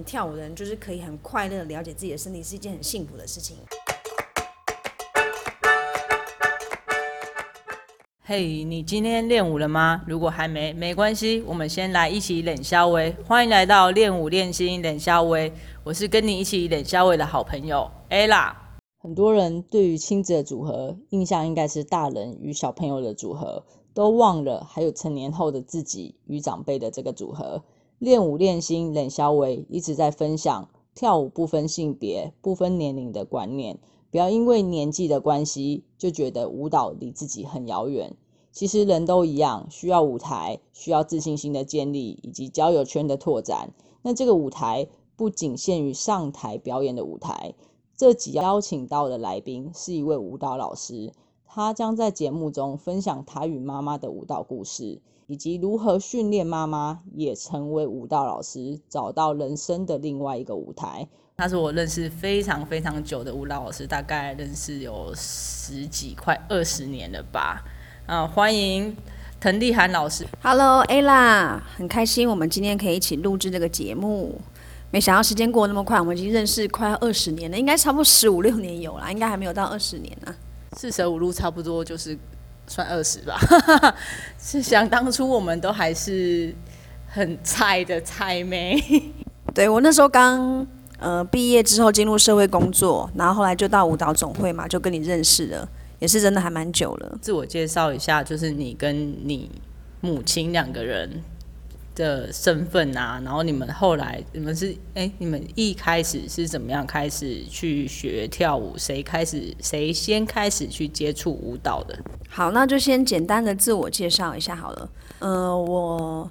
们跳舞的人就是可以很快乐地了解自己的身体，是一件很幸福的事情。嘿，你今天练舞了吗？如果还没，没关系，我们先来一起冷消微。欢迎来到练舞练心冷消微，我是跟你一起冷消微的好朋友 Ella。很多人对于亲子的组合印象应该是大人与小朋友的组合，都忘了还有成年后的自己与长辈的这个组合。练舞练心冷消微一直在分享跳舞不分性别、不分年龄的观念。不要因为年纪的关系就觉得舞蹈离自己很遥远。其实人都一样，需要舞台，需要自信心的建立以及交友圈的拓展。那这个舞台不仅限于上台表演的舞台。这集邀请到的来宾是一位舞蹈老师，他将在节目中分享他与妈妈的舞蹈故事，以及如何训练妈妈也成为舞蹈老师，找到人生的另外一个舞台。他是我认识非常非常久的舞蹈老师，大概认识有十几快二十年了吧。啊，欢迎滕丽涵老师。Hello，Ella，很开心我们今天可以一起录制这个节目。没想到时间过那么快，我们已经认识快二十年了，应该差不多十五六年有了，应该还没有到二十年呢。四舍五入差不多就是算二十吧。是想当初我们都还是很菜的菜妹。对我那时候刚。呃，毕业之后进入社会工作，然后后来就到舞蹈总会嘛，就跟你认识了，也是真的还蛮久了。自我介绍一下，就是你跟你母亲两个人的身份啊，然后你们后来你们是哎，你们一开始是怎么样开始去学跳舞？谁开始谁先开始去接触舞蹈的？好，那就先简单的自我介绍一下好了。呃，我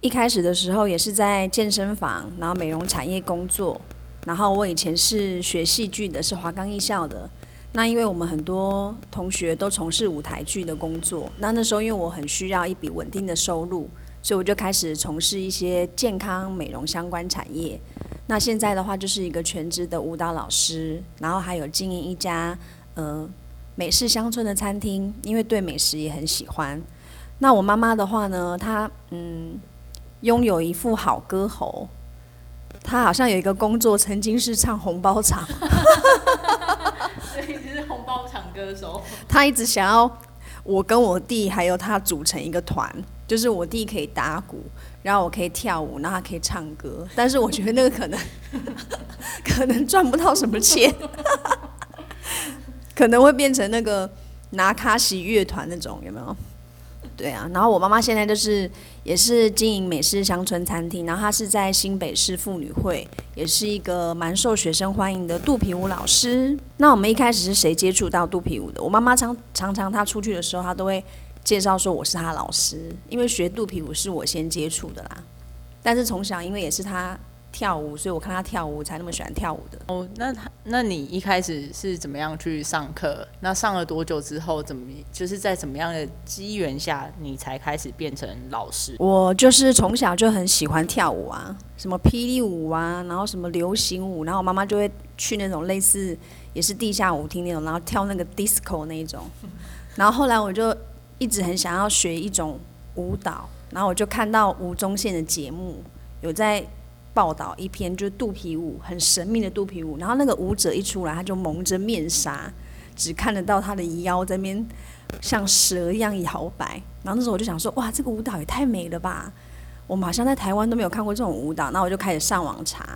一开始的时候也是在健身房，然后美容产业工作。然后我以前是学戏剧的，是华冈艺校的。那因为我们很多同学都从事舞台剧的工作，那那时候因为我很需要一笔稳定的收入，所以我就开始从事一些健康美容相关产业。那现在的话就是一个全职的舞蹈老师，然后还有经营一家呃美式乡村的餐厅，因为对美食也很喜欢。那我妈妈的话呢，她嗯拥有一副好歌喉。她好像有一个工作，曾经是唱红包场，所以是红包场歌手。她一直想要我跟我弟还有他组成一个团，就是我弟可以打鼓，然后我可以跳舞，然后他可以唱歌。但是我觉得那个可能 可能赚不到什么钱，可能会变成那个拿卡西乐团那种，有没有？对啊，然后我妈妈现在就是也是经营美式乡村餐厅，然后她是在新北市妇女会，也是一个蛮受学生欢迎的肚皮舞老师。那我们一开始是谁接触到肚皮舞的？我妈妈常常常她出去的时候，她都会介绍说我是他老师，因为学肚皮舞是我先接触的啦。但是从小因为也是他。跳舞，所以我看他跳舞才那么喜欢跳舞的。哦，那他，那你一开始是怎么样去上课？那上了多久之后，怎么就是在怎么样的机缘下，你才开始变成老师？我就是从小就很喜欢跳舞啊，什么霹雳舞啊，然后什么流行舞，然后我妈妈就会去那种类似也是地下舞厅那种，然后跳那个 disco 那一种。然后后来我就一直很想要学一种舞蹈，然后我就看到吴宗宪的节目有在。报道一篇就是肚皮舞，很神秘的肚皮舞。然后那个舞者一出来，他就蒙着面纱，只看得到他的腰在那边像蛇一样摇摆。然后那时候我就想说，哇，这个舞蹈也太美了吧！我马上在台湾都没有看过这种舞蹈。那我就开始上网查，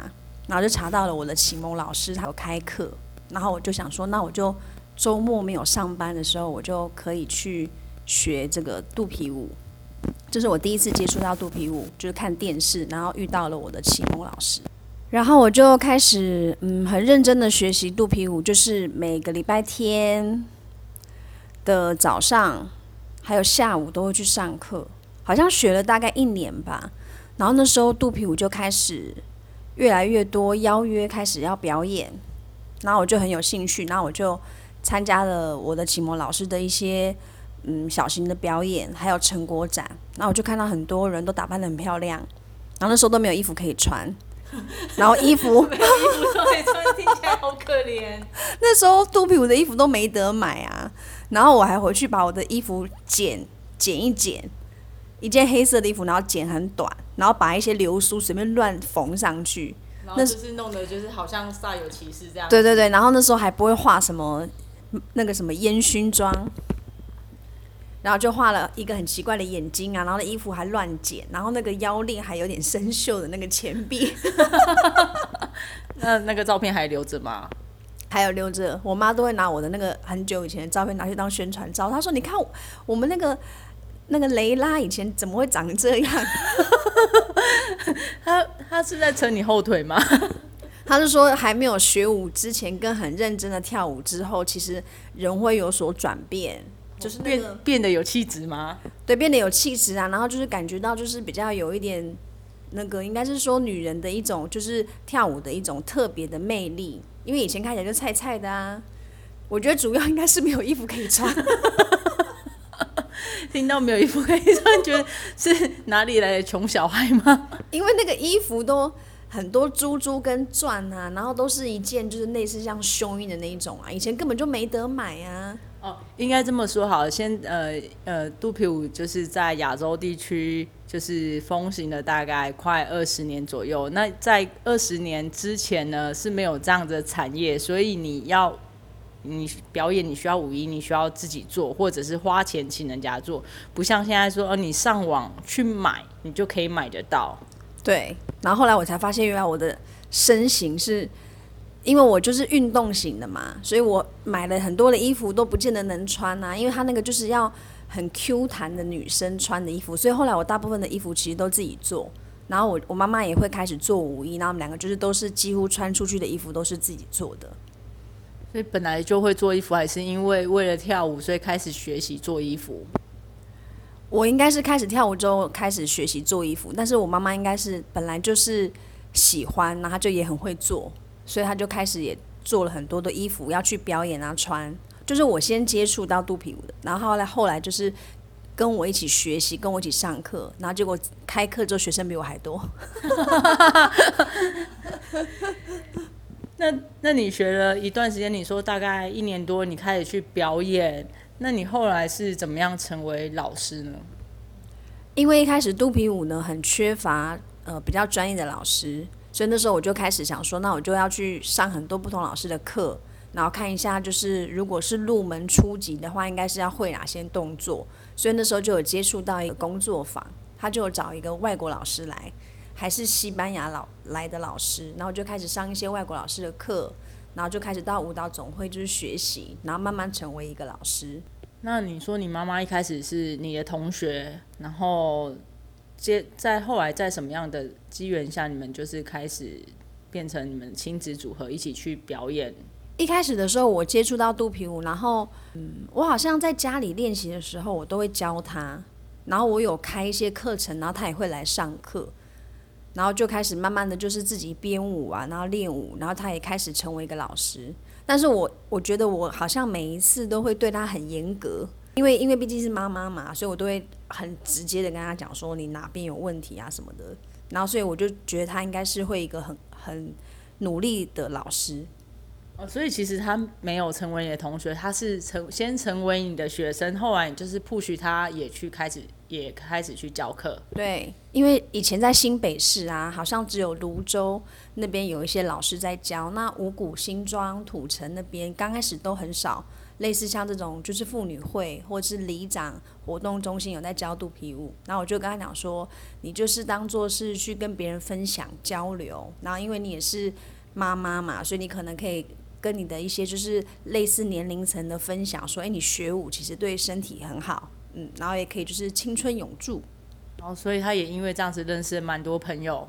然后就查到了我的启蒙老师他有开课。然后我就想说，那我就周末没有上班的时候，我就可以去学这个肚皮舞。这是我第一次接触到肚皮舞，就是看电视，然后遇到了我的启蒙老师，然后我就开始嗯很认真的学习肚皮舞，就是每个礼拜天的早上还有下午都会去上课，好像学了大概一年吧。然后那时候肚皮舞就开始越来越多邀约，开始要表演，然后我就很有兴趣，然后我就参加了我的启蒙老师的一些。嗯，小型的表演还有成果展，然后我就看到很多人都打扮的很漂亮，然后那时候都没有衣服可以穿，然后衣服 没有衣服都可以穿，听起来好可怜。那时候肚皮舞的衣服都没得买啊，然后我还回去把我的衣服剪剪一剪，一件黑色的衣服，然后剪很短，然后把一些流苏随便乱缝上去，然后就是弄得就是好像煞有其事这样。对对对，然后那时候还不会画什么那个什么烟熏妆，然后就画了一个很奇怪的眼睛啊，然后衣服还乱剪，然后那个腰链还有点生锈的那个钱币，那那个照片还留着吗？还有留着。我妈都会拿我的那个很久以前的照片拿去当宣传照，她说：“你看我们那个那个雷拉以前怎么会长这样？” 她她是在扯你后腿吗？她是说还没有学舞之前跟很认真的跳舞之后，其实人会有所转变，就是那变个变得有气质吗？对变得有气质啊，然后就是感觉到就是比较有一点那个，应该是说女人的一种就是跳舞的一种特别的魅力，因为以前看起来就菜菜的啊。我觉得主要应该是没有衣服可以穿，听到没有衣服可以穿，觉得是哪里来的穷小孩吗？因为那个衣服都很多珠珠跟钻啊，然后都是一件就是类似像胸衣的那一种啊，以前根本就没得买啊。哦，应该这么说好，先呃呃，肚皮舞就是在亚洲地区就是风行了大概快二十年左右。那在二十年之前呢是没有这样的产业，所以你要你表演你需要舞衣，你需要自己做，或者是花钱请人家做，不像现在说哦你上网去买你就可以买得到。对，然后后来我才发现，原来我的身形是，因为我就是运动型的嘛，所以我买了很多的衣服都不见得能穿啊，因为它那个就是要很 Q 弹的女生穿的衣服，所以后来我大部分的衣服其实都自己做，然后我我妈妈也会开始做舞衣，然后我们两个就是都是几乎穿出去的衣服都是自己做的。所以本来就会做衣服，还是因为为了跳舞，所以开始学习做衣服。我应该是开始跳舞之后开始学习做衣服，但是我妈妈应该是本来就是喜欢，然后她就也很会做，所以他就开始也做了很多的衣服要去表演啊穿。就是我先接触到肚皮舞的，然后后来后来就是跟我一起学习，跟我一起上课，然后结果开课之后学生比我还多。那那你学了一段时间，你说大概一年多，你开始去表演，那你后来是怎么样成为老师呢？因为一开始肚皮舞呢很缺乏呃比较专业的老师，所以那时候我就开始想说，那我就要去上很多不同老师的课，然后看一下就是如果是入门初级的话，应该是要会哪些动作。所以那时候就有接触到一个工作坊，他就有找一个外国老师来，还是西班牙老来的老师，然后就开始上一些外国老师的课，然后就开始到舞蹈总会就是学习，然后慢慢成为一个老师。那你说你妈妈一开始是你的同学，然后接在后来在什么样的机缘下，你们就是开始变成你们亲子组合一起去表演？一开始的时候，我接触到肚皮舞，然后嗯，我好像在家里练习的时候，我都会教他，然后我有开一些课程，然后他也会来上课，然后就开始慢慢的就是自己编舞啊，然后练舞，然后他也开始成为一个老师。但是我我觉得我好像每一次都会对他很严格，因为因为毕竟是妈妈嘛，所以我都会很直接的跟他讲说你哪边有问题啊什么的。然后所以我就觉得他应该是会一个很很努力的老师。哦，所以其实他没有成为你的同学，他是成先成为你的学生，后来你就是 push 他也去开始也开始去教课。对，因为以前在新北市啊，好像只有泸州那边有一些老师在教，那五股、新庄、土城那边刚开始都很少，类似像这种就是妇女会或者是里长活动中心有在教肚皮舞，然后我就跟他讲说，你就是当做是去跟别人分享交流，然后因为你也是妈妈嘛，所以你可能可以。跟你的一些就是类似年龄层的分享，说，哎，你学舞其实对身体很好，嗯，然后也可以就是青春永驻，然后所以他也因为这样子认识蛮多朋友，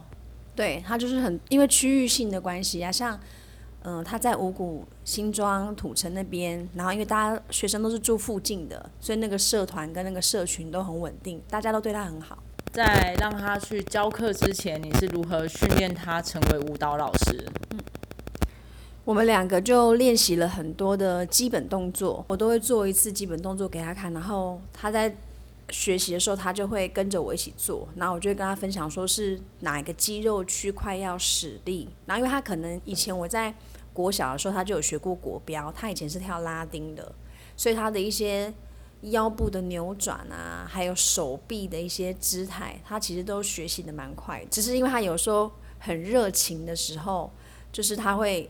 对他就是很因为区域性的关系啊，像，嗯，他在五股新庄土城那边，然后因为大家学生都是住附近的，所以那个社团跟那个社群都很稳定，大家都对他很好。在让他去教课之前，你是如何训练他成为舞蹈老师？嗯。我们两个就练习了很多的基本动作，我都会做一次基本动作给他看，然后他在学习的时候，他就会跟着我一起做，然后我就会跟他分享说是哪一个肌肉区块要使力，然后因为他可能以前我在国小的时候他就有学过国标，他以前是跳拉丁的，所以他的一些腰部的扭转啊，还有手臂的一些姿态，他其实都学习的蛮快，只是因为他有时候。很热情的时候，就是他会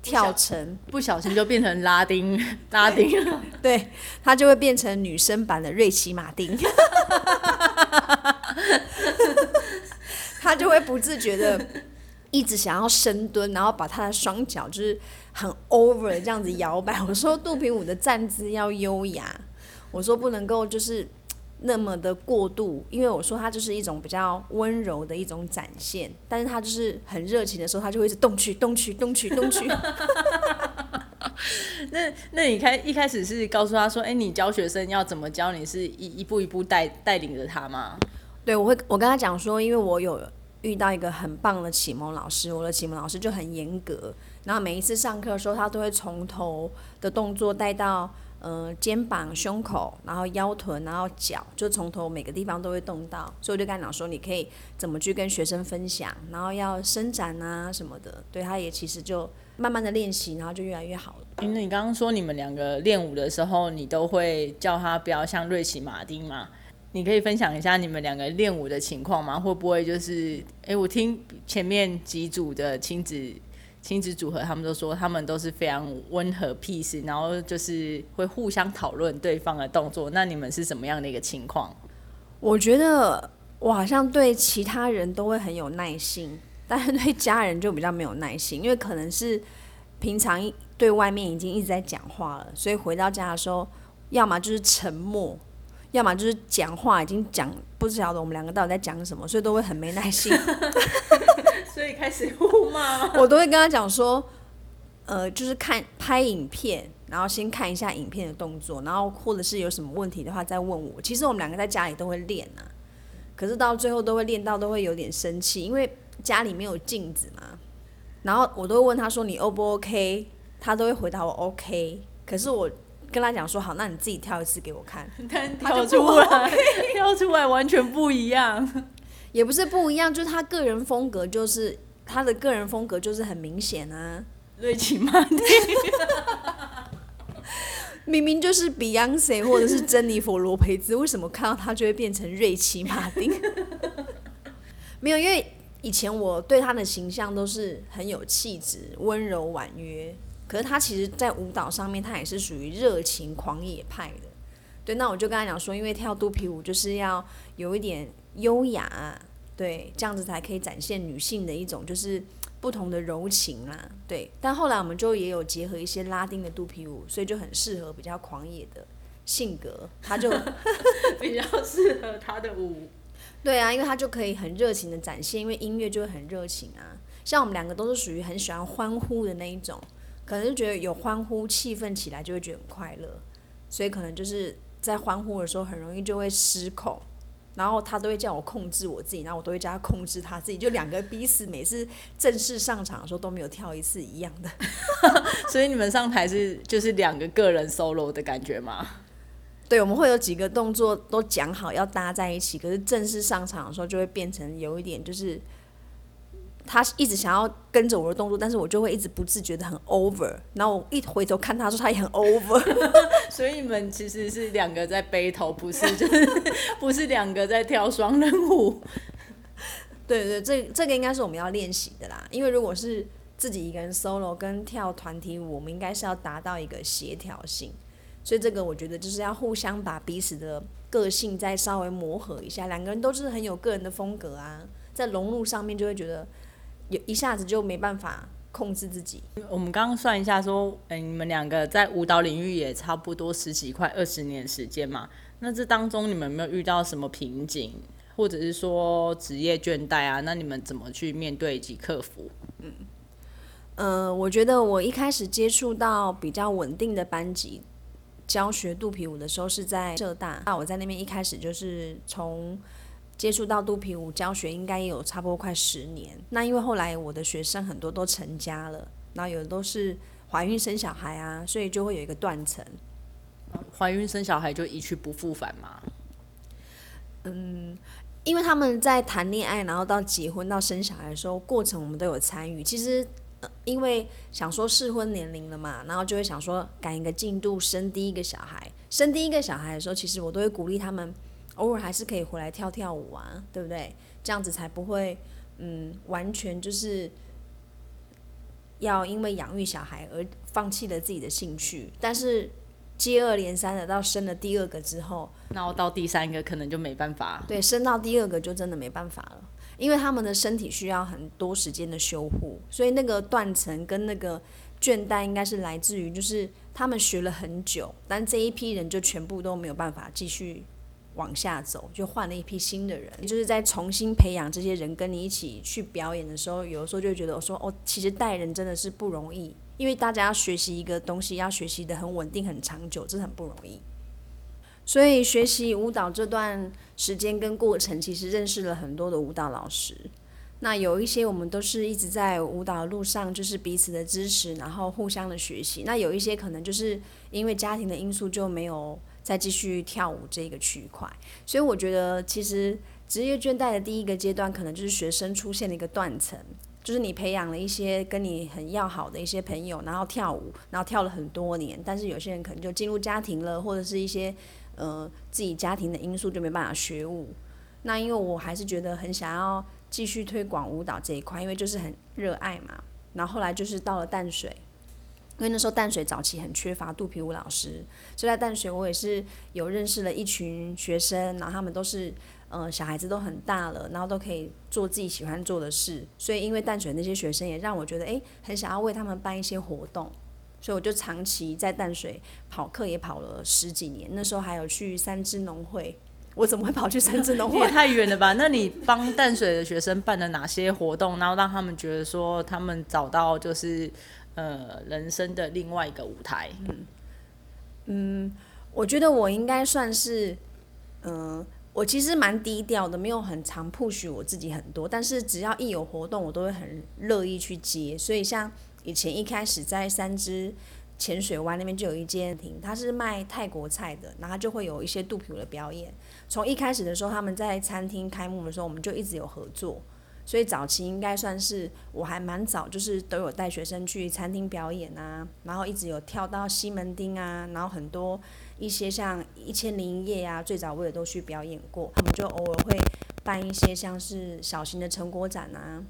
跳成，不小心就变成拉丁 拉丁了。对他就会变成女生版的瑞奇马丁，他就会不自觉的一直想要深蹲，然后把他的双脚就是很 over 这样子摇摆。我说肚皮舞的站姿要优雅，我说不能够就是那么的过度，因为我说他就是一种比较温柔的一种展现，但是他就是很热情的时候，他就会一直动去动去动去动去。那那你开一开始是告诉他说，哎、你教学生要怎么教？你是一一步一步带带领着他吗？对，我会我跟他讲说，因为我有遇到一个很棒的启蒙老师，我的启蒙老师就很严格，然后每一次上课的时候，他都会从头的动作带到呃肩膀、胸口，然后腰臀，然后脚，就从头每个地方都会动到，所以我就跟他讲说，你可以怎么去跟学生分享，然后要伸展啊什么的，对，他也其实就慢慢的练习，然后就越来越好了。因为你刚刚说你们两个练舞的时候，你都会叫他不要像瑞奇马丁嘛？你可以分享一下你们两个练舞的情况吗？会不会就是，哎、我听前面几组的亲子亲子组合，他们都说他们都是非常温和 peace，然后就是会互相讨论对方的动作。那你们是什么样的一个情况？我觉得我好像对其他人都会很有耐心，但是对家人就比较没有耐心，因为可能是平常对外面已经一直在讲话了，所以回到家的时候，要么就是沉默，要么就是讲话已经讲不晓得我们两个到底在讲什么，所以都会很没耐心。所以开始互骂吗？我都会跟他讲说，呃，就是看拍影片，然后先看一下影片的动作，然后或者是有什么问题的话再问我。其实我们两个在家里都会练啊，可是到最后都会练到都会有点生气，因为家里没有镜子嘛。然后我都会问他说你 O 不 OK，他都会回答我 OK。可是我跟他讲说好，那你自己跳一次给我看，但他就跳出来，跳出来完全不一样。也不是不一样，就是他个人风格就是他的个人风格就是很明显啊。瑞奇马丁，明明就是 Beyonce 或者是珍妮佛罗培兹，为什么看到他就会变成瑞奇马丁？没有，因为以前我对他的形象都是很有气质、温柔婉约，可是他其实，在舞蹈上面，他也是属于热情狂野派的。对，那我就跟他讲说，因为跳肚皮舞就是要有一点优雅，对，这样子才可以展现女性的一种就是不同的柔情啦。对，但后来我们就也有结合一些拉丁的肚皮舞，所以就很适合比较狂野的性格，他就 比较适合他的舞。对啊，因为他就可以很热情的展现，因为音乐就会很热情啊。像我们两个都是属于很喜欢欢呼的那一种，可能就觉得有欢呼气氛起来就会觉得很快乐，所以可能就是在欢呼的时候很容易就会失控，然后他都会叫我控制我自己，然后我都会叫他控制他自己，就两个彼此每次正式上场的时候都没有跳一次一样的。所以你们上台是就是两个个人 solo 的感觉吗？对，我们会有几个动作都讲好要搭在一起，可是正式上场的时候就会变成有一点就是。他一直想要跟着我的动作，但是我就会一直不自觉的很 over，然后我一回头看他说他也很 over，所以你们其实是两个在 battle，不是就是不是两个在跳双人舞。对对，这这个应该是我们要练习的啦，因为如果是自己一个人 solo 跟跳团体舞，我们应该是要达到一个协调性，所以这个我觉得就是要互相把彼此的个性再稍微磨合一下，两个人都是很有个人的风格啊，在融入上面就会觉得有一下子就没办法控制自己。我们刚刚算一下说，嗯、你们两个在舞蹈领域也差不多十几快二十年时间嘛，那这当中你们有没有遇到什么瓶颈，或者是说职业倦怠啊？那你们怎么去面对以及克服？嗯，我觉得我一开始接触到比较稳定的班级教学肚皮舞的时候是在浙大，那我在那边一开始就是从接触到肚皮舞教学，应该也有差不多快十年。那因为后来我的学生很多都成家了，然后有的都是怀孕生小孩啊，所以就会有一个断层。怀孕生小孩就一去不复返嘛？因为他们在谈恋爱，然后到结婚到生小孩的时候，过程我们都有参与。其实，呃，因为想说适婚年龄了嘛，然后就会想说赶一个进度，生第一个小孩。生第一个小孩的时候，其实我都会鼓励他们，偶尔还是可以回来跳跳舞啊，对不对？这样子才不会，嗯，完全就是要因为养育小孩而放弃了自己的兴趣，但是接二连三的到生了第二个之后，然后到第三个可能就没办法。对，生到第二个就真的没办法了，因为他们的身体需要很多时间的修护，所以那个断层跟那个倦怠应该是来自于就是他们学了很久，但这一批人就全部都没有办法继续往下走，就换了一批新的人，就是在重新培养这些人跟你一起去表演的时候，有的时候就会觉得我说哦，其实带人真的是不容易，因为大家要学习一个东西，要学习的很稳定、很长久，这很不容易。所以学习舞蹈这段时间跟过程，其实认识了很多的舞蹈老师。那有一些我们都是一直在舞蹈路上，就是彼此的支持，然后互相的学习。那有一些可能就是因为家庭的因素，就没有再继续跳舞这个区块。所以我觉得，其实职业倦怠的第一个阶段，可能就是学生出现了一个断层，就是你培养了一些跟你很要好的一些朋友，然后跳舞，然后跳了很多年，但是有些人可能就进入家庭了，或者是一些呃自己家庭的因素，就没办法学舞。那因为我还是觉得很想要继续推广舞蹈这一块，因为就是很热爱嘛。然后后来就是到了淡水，因为那时候淡水早期很缺乏肚皮舞老师，所以在淡水我也是有认识了一群学生，然后他们都是呃小孩子都很大了，然后都可以做自己喜欢做的事。所以因为淡水那些学生也让我觉得诶很想要为他们办一些活动，所以我就长期在淡水跑课也跑了十几年。那时候还有去三支农会。我怎么会跑去三支农会？也太远了吧？那你帮淡水的学生办了哪些活动，然后让他们觉得说他们找到就是呃人生的另外一个舞台？嗯我觉得我应该算是，嗯、我其实蛮低调的，没有很常 push 我自己很多，但是只要一有活动，我都会很乐意去接。所以像以前一开始在三支浅水湾那边就有一间厅，它是卖泰国菜的，然后就会有一些肚皮舞的表演。从一开始的时候，他们在餐厅开幕的时候，我们就一直有合作。所以早期应该算是我还蛮早，就是都有带学生去餐厅表演啊，然后一直有跳到西门町啊，然后很多一些像一千零一夜啊，最早我也都去表演过。他们就偶尔会办一些像是小型的成果展啊，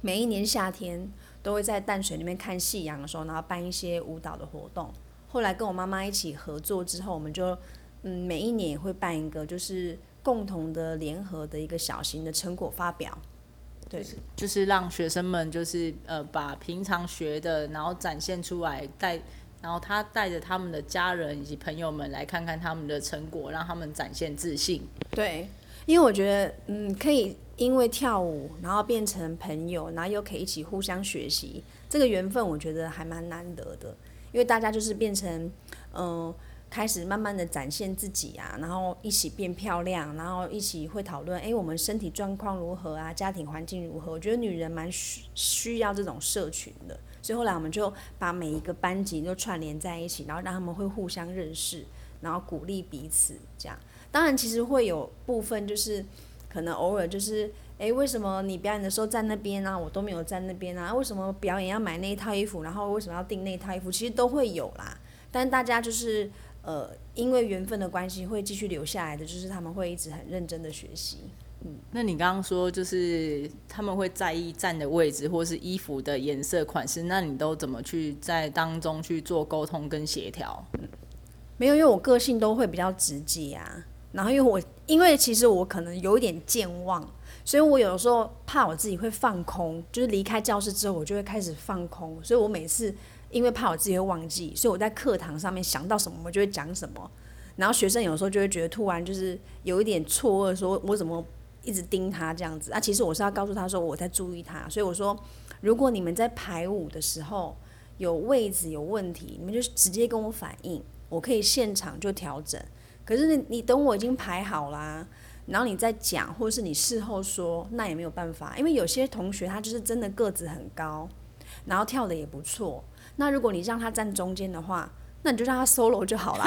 每一年夏天都会在淡水那边看夕阳的时候，然后办一些舞蹈的活动。后来跟我妈妈一起合作之后，我们就嗯每一年也会办一个就是共同的联合的一个小型的成果发表。对，就是让学生们就是呃把平常学的，然后展现出来，带然后他带着他们的家人以及朋友们来看看他们的成果，让他们展现自信。对，因为我觉得，嗯，可以因为跳舞，然后变成朋友，然后又可以一起互相学习，这个缘分我觉得还蛮难得的。因为大家就是变成，嗯、开始慢慢的展现自己啊，然后一起变漂亮，然后一起会讨论，哎，我们身体状况如何啊，家庭环境如何？我觉得女人蛮需需要这种社群的，所以后来我们就把每一个班级都串联在一起，然后让他们会互相认识，然后鼓励彼此这样。当然，其实会有部分就是可能偶尔就是，诶，为什么你表演的时候站那边啊，我都没有站那边啊？为什么表演要买那一套衣服，然后为什么要订那一套衣服？其实都会有啦。但大家就是呃，因为缘分的关系，会继续留下来的，就是他们会一直很认真的学习。嗯那你刚刚说就是他们会在意站的位置或是衣服的颜色款式，那你都怎么去在当中去做沟通跟协调？没有，因为我个性都会比较直接啊。然后因为我，因为其实我可能有一点健忘，所以我有的时候怕我自己会放空，就是离开教室之后，我就会开始放空。所以我每次因为怕我自己会忘记，所以我在课堂上面想到什么，我就会讲什么。然后学生有时候就会觉得突然就是有一点错愕，说我怎么一直盯他这样子啊？其实我是要告诉他说我在注意他。所以我说，如果你们在排舞的时候有位置有问题，你们就直接跟我反映，我可以现场就调整。可是你你等我已经排好啦，然后你再讲，或者是你事后说，那也没有办法，因为有些同学他就是真的个子很高，然后跳的也不错。那如果你让他站中间的话，那你就让他 solo 就好了。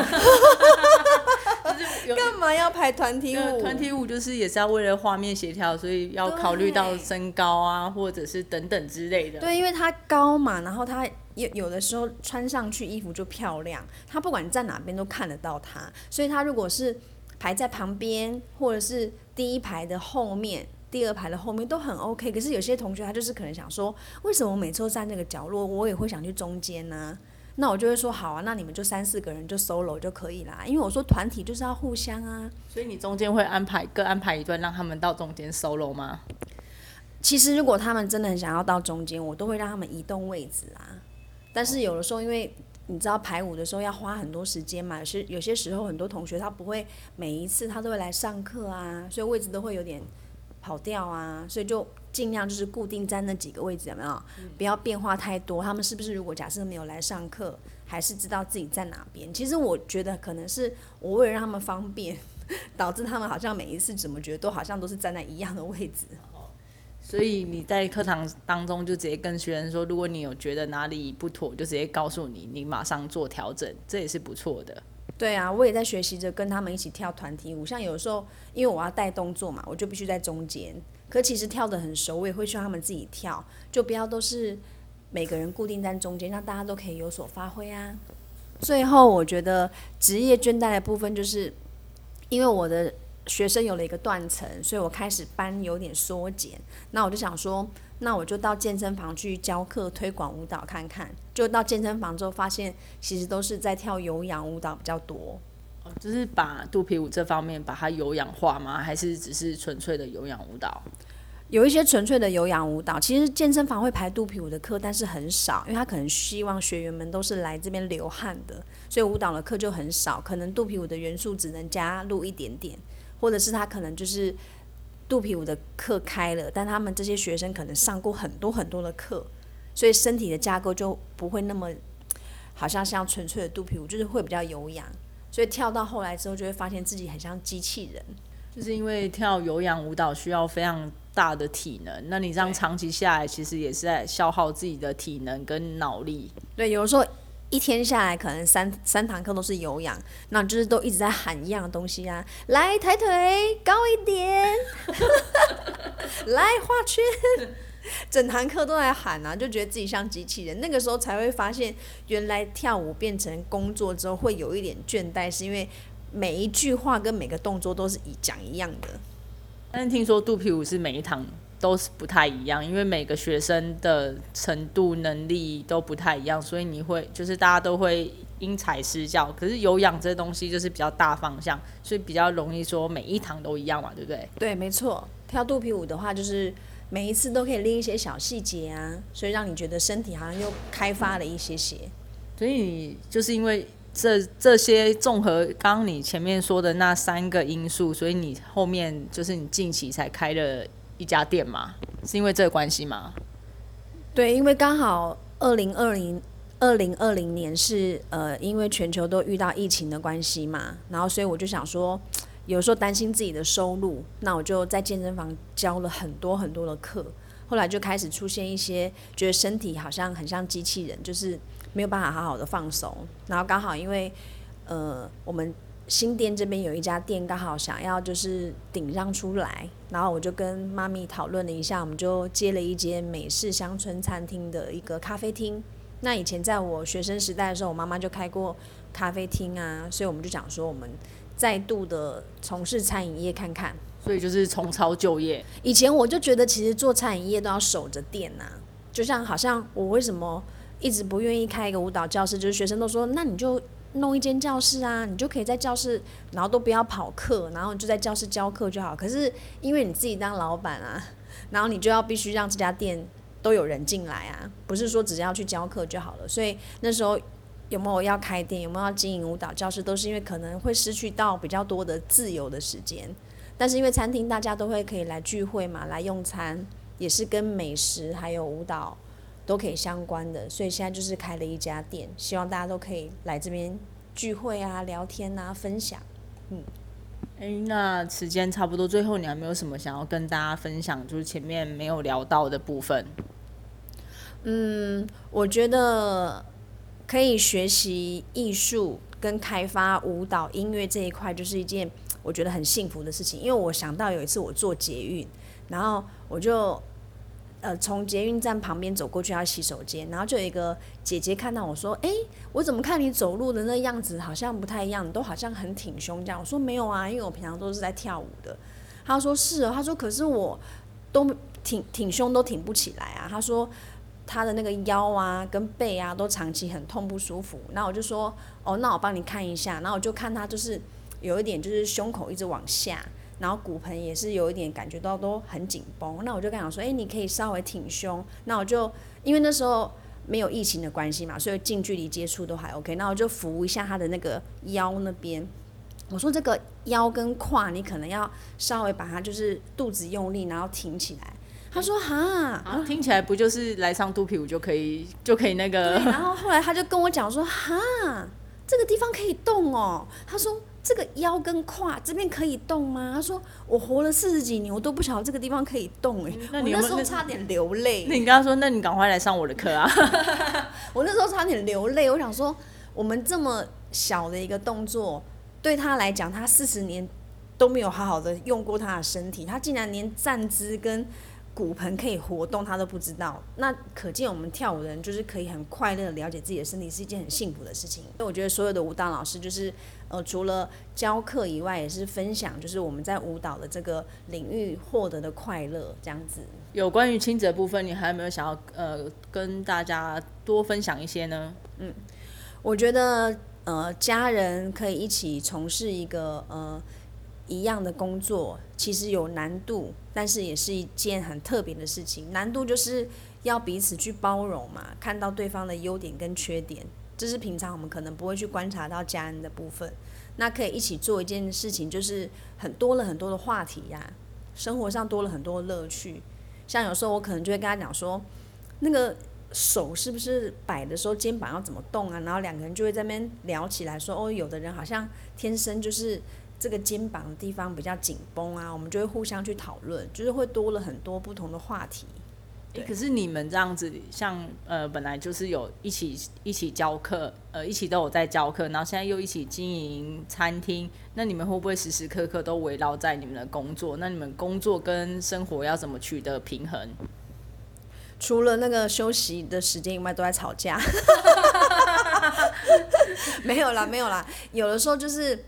干嘛要排团体舞？团体舞就是也是要为了画面协调，所以要考虑到身高啊，或者是等等之类的。对，因为他高嘛，然后他有有的时候穿上去衣服就漂亮，他不管你站哪边都看得到他，所以他如果是排在旁边或者是第一排的后面，第二排的后面都很 OK。可是有些同学他就是可能想说，为什么我每次都站那个角落，我也会想去中间呢？那我就会说好啊，那你们就三四个人就 solo 就可以啦。因为我说团体就是要互相啊。所以你中间会安排各安排一段，让他们到中间 solo 吗？其实如果他们真的很想要到中间，我都会让他们移动位置啊。但是有的时候，因为你知道排舞的时候要花很多时间嘛，有些有些时候很多同学他不会每一次他都会来上课啊，所以位置都会有点跑掉啊，所以就尽量就是固定在那几个位置，有没有？不要变化太多。他们是不是如果假设没有来上课，还是知道自己在哪边？其实我觉得可能是我为了让他们方便，导致他们好像每一次怎么觉得都好像都是站在一样的位置。所以你在课堂当中就直接跟学生说，如果你有觉得哪里不妥，就直接告诉你，你马上做调整，这也是不错的。对啊，我也在学习着跟他们一起跳团体舞。像有时候因为我要带动作嘛，我就必须在中间。可其实跳得很熟，我也会希望他们自己跳，就不要都是每个人固定在中间，让大家都可以有所发挥啊。最后，我觉得职业倦怠的部分，就是因为我的。学生有了一个断层，所以我开始班有点缩减。那我就想说，那我就到健身房去教课推广舞蹈看看。就到健身房之后，发现其实都是在跳有氧舞蹈比较多。哦，就是把肚皮舞这方面把它有氧化吗？还是只是纯粹的有氧舞蹈？有一些纯粹的有氧舞蹈，其实健身房会排肚皮舞的课，但是很少，因为他可能希望学员们都是来这边流汗的，所以舞蹈的课就很少，可能肚皮舞的元素只能加入一点点。或者是他可能就是肚皮舞的课开了，但他们这些学生可能上过很多很多的课，所以身体的架构就不会那么好像像纯粹的肚皮舞，就是会比较有氧。所以跳到后来之后，就会发现自己很像机器人。就是因为跳有氧舞蹈需要非常大的体能，那你这样长期下来，其实也是在消耗自己的体能跟脑力。对，有的时候。一天下来，可能三三堂课都是有氧，那就是都一直在喊一样的东西啊，来抬腿高一点，来画圈，整堂课都在喊啊，就觉得自己像机器人。那个时候才会发现，原来跳舞变成工作之后会有一点倦怠，是因为每一句话跟每个动作都是一讲一样的。但是听说肚皮舞是每一堂。都是不太一样，因为每个学生的程度能力都不太一样，所以你会就是大家都会因材施教。可是有氧这东西就是比较大方向，所以比较容易说每一堂都一样嘛，对不对？对，没错。跳肚皮舞的话，就是每一次都可以练一些小细节啊，所以让你觉得身体好像又开发了一些些。所以你就是因为这这些综合刚刚你前面说的那三个因素，所以你后面就是你近期才开了。一家店吗？是因为这个关系吗？对，因为刚好二零二零二零二零年是呃，因为全球都遇到疫情的关系嘛，然后所以我就想说，有时候担心自己的收入，那我就在健身房教了很多很多的课，后来就开始出现一些觉得身体好像很像机器人，就是没有办法好好的放松，然后刚好因为呃我们。新店这边有一家店，刚好想要就是顶让出来，然后我就跟妈咪讨论了一下，我们就接了一间美式乡村餐厅的一个咖啡厅。那以前在我学生时代的时候，我妈妈就开过咖啡厅啊，所以我们就讲说，我们再度的从事餐饮业看看。所以就是重操旧业。以前我就觉得，其实做餐饮业都要守着店呐，就像好像我为什么一直不愿意开一个舞蹈教室，就是学生都说，那你就。弄一间教室啊，你就可以在教室，然后都不要跑课，然后就在教室教课就好。可是因为你自己当老板啊，然后你就要必须让这家店都有人进来啊，不是说只要去教课就好了。所以那时候有没有要开店，有没有要经营舞蹈教室，都是因为可能会失去到比较多的自由的时间。但是因为餐厅大家都会可以来聚会嘛，来用餐，也是跟美食还有舞蹈。都可以相关的，所以现在就是开了一家店，希望大家都可以来这边聚会啊、聊天啊、分享。嗯，哎，那时间差不多，最后你还没有什么想要跟大家分享，就是前面没有聊到的部分？嗯，我觉得可以学习艺术跟开发舞蹈、音乐这一块，就是一件我觉得很幸福的事情。因为我想到有一次我做捷运，然后我就。呃，从捷运站旁边走过去要洗手间，然后就有一个姐姐看到我说：“哎，我怎么看你走路的那样子好像不太一样，都好像很挺胸这样。”我说：“没有啊，因为我平常都是在跳舞的。”他说是哦，他说可是我都挺挺胸都挺不起来啊。他说他的那个腰啊跟背啊都长期很痛不舒服。那我就说哦，那我帮你看一下。然后我就看他就是有一点就是胸口一直往下，然后骨盆也是有一点感觉到都很紧绷。那我就跟他讲说，哎，你可以稍微挺胸。那我就因为那时候没有疫情的关系嘛，所以近距离接触都还 OK。那我就扶一下他的那个腰那边。我说这个腰跟胯，你可能要稍微把它就是肚子用力，然后挺起来。他说哈，然后听起来不就是来上肚皮舞就可以就可以那个？然后 后来他就跟我讲说哈，这个地方可以动哦。他说这个腰跟胯这边可以动吗？他说我活了四十几年，我都不晓得这个地方可以动哎。那你那时候差点流泪。那你跟他说，那你赶快来上我的课啊！我那时候差点流泪，我想说我们这么小的一个动作。对他来讲，他四十年都没有好好的用过他的身体，他竟然连站姿跟骨盆可以活动，他都不知道。那可见我们跳舞的人就是可以很快乐了解自己的身体，是一件很幸福的事情。所以我觉得所有的舞蹈老师，就是呃，除了教课以外，也是分享，就是我们在舞蹈的这个领域获得的快乐，这样子。有关于亲子的部分，你还有没有想要呃跟大家多分享一些呢？嗯，我觉得。呃，家人可以一起从事一个呃一样的工作，其实有难度，但是也是一件很特别的事情。难度就是要彼此去包容嘛，看到对方的优点跟缺点，这是平常我们可能不会去观察到家人的部分。那可以一起做一件事情，就是很多了很多的话题呀，生活上多了很多乐趣。像有时候我可能就会跟他讲说，那个。手是不是摆的时候肩膀要怎么动啊？然后两个人就会在那边聊起来，说哦，有的人好像天生就是这个肩膀的地方比较紧绷啊，我们就会互相去讨论，就是会多了很多不同的话题。可是你们这样子，像呃本来就是有一起一起教课，呃一起都有在教课，然后现在又一起经营餐厅，那你们会不会时时刻刻都围绕在你们的工作？那你们工作跟生活要怎么取得平衡？除了那个休息的时间以外，都在吵架。没有啦，没有啦。有的时候就是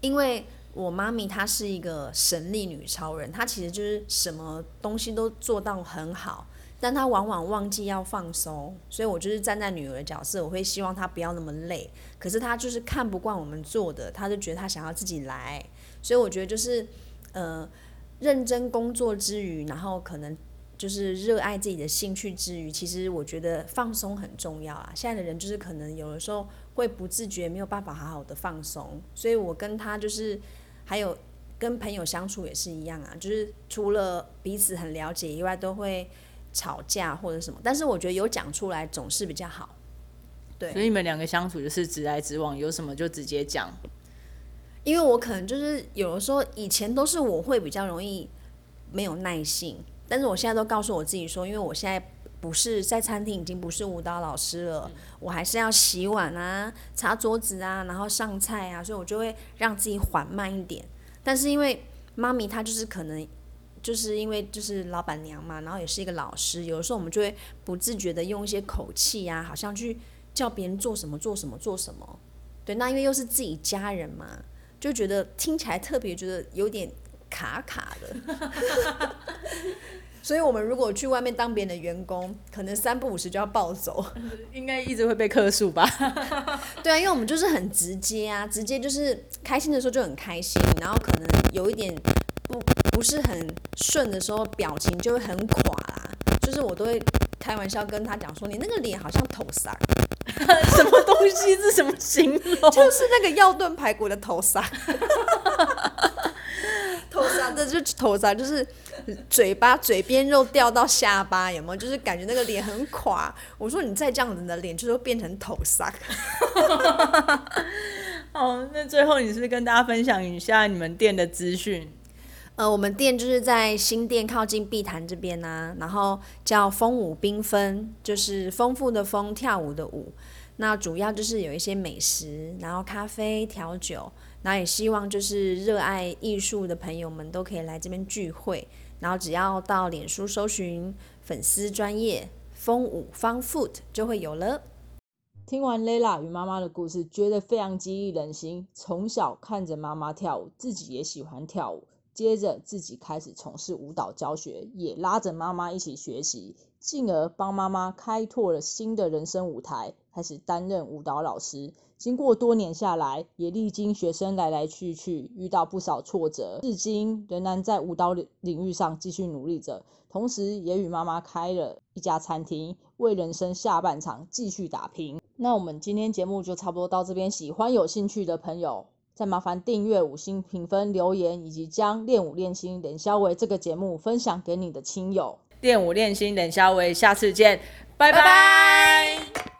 因为我妈咪她是一个神力女超人，她其实就是什么东西都做到很好，但她往往忘记要放松。所以我就是站在女儿的角色，我会希望她不要那么累。可是她就是看不惯我们做的，她就觉得她想要自己来。所以我觉得就是呃，认真工作之余，然后可能。就是热爱自己的兴趣之余，其实我觉得放松很重要啊。现在的人就是可能有的时候会不自觉没有办法好好的放松，所以我跟他就是还有跟朋友相处也是一样啊，就是除了彼此很了解以外，都会吵架或者什么。但是我觉得有讲出来总是比较好。对，所以你们两个相处就是直来直往，有什么就直接讲。因为我可能就是有的时候以前都是我会比较容易没有耐性。但是我现在都告诉我自己说，因为我现在不是在餐厅，已经不是舞蹈老师了，我还是要洗碗啊、擦桌子啊，然后上菜啊，所以我就会让自己缓慢一点。但是因为妈咪她就是可能就是因为就是老板娘嘛，然后也是一个老师，有的时候我们就会不自觉的用一些口气啊，好像去叫别人做什么做什么做什么。对，那因为又是自己家人嘛，就觉得听起来特别觉得有点卡卡的。所以，我们如果去外面当别人的员工，可能三不五时就要暴走，应该一直会被克数吧？对啊，因为我们就是很直接啊，直接就是开心的时候就很开心，然后可能有一点不不是很顺的时候，表情就会很垮啦。就是我都会开玩笑跟他讲说：“你那个脸好像头沙，什么东西？是什么形容？就是那个药炖排骨的头沙。”就头沙，就是嘴巴嘴边肉掉到下巴，有没有？就是感觉那个脸很垮。我说你再这样子，你的脸就会变成头沙。哦，那最后你是不是跟大家分享一下你们店的资讯？呃，我们店就是在新店靠近碧潭这边呢，然后叫风舞缤纷，就是丰富的风，跳舞的舞。那主要就是有一些美食，然后咖啡、调酒。那也希望就是热爱艺术的朋友们都可以来这边聚会，然后只要到脸书搜寻粉丝专业风舞方 foot 就会有了。听完 Lela 与妈妈的故事，觉得非常激励人心。从小看着妈妈跳舞，自己也喜欢跳舞。接着自己开始从事舞蹈教学，也拉着妈妈一起学习，进而帮妈妈开拓了新的人生舞台，开始担任舞蹈老师。经过多年下来，也历经学生来来去去，遇到不少挫折，至今仍然在舞蹈领领域上继续努力着。同时，也与妈妈开了一家餐厅，为人生下半场继续打拼。那我们今天节目就差不多到这边，喜欢有兴趣的朋友，再麻烦订阅、五星评分、留言，以及将练舞练心冷肖维这个节目分享给你的亲友。练舞练心，冷肖维，下次见，拜拜。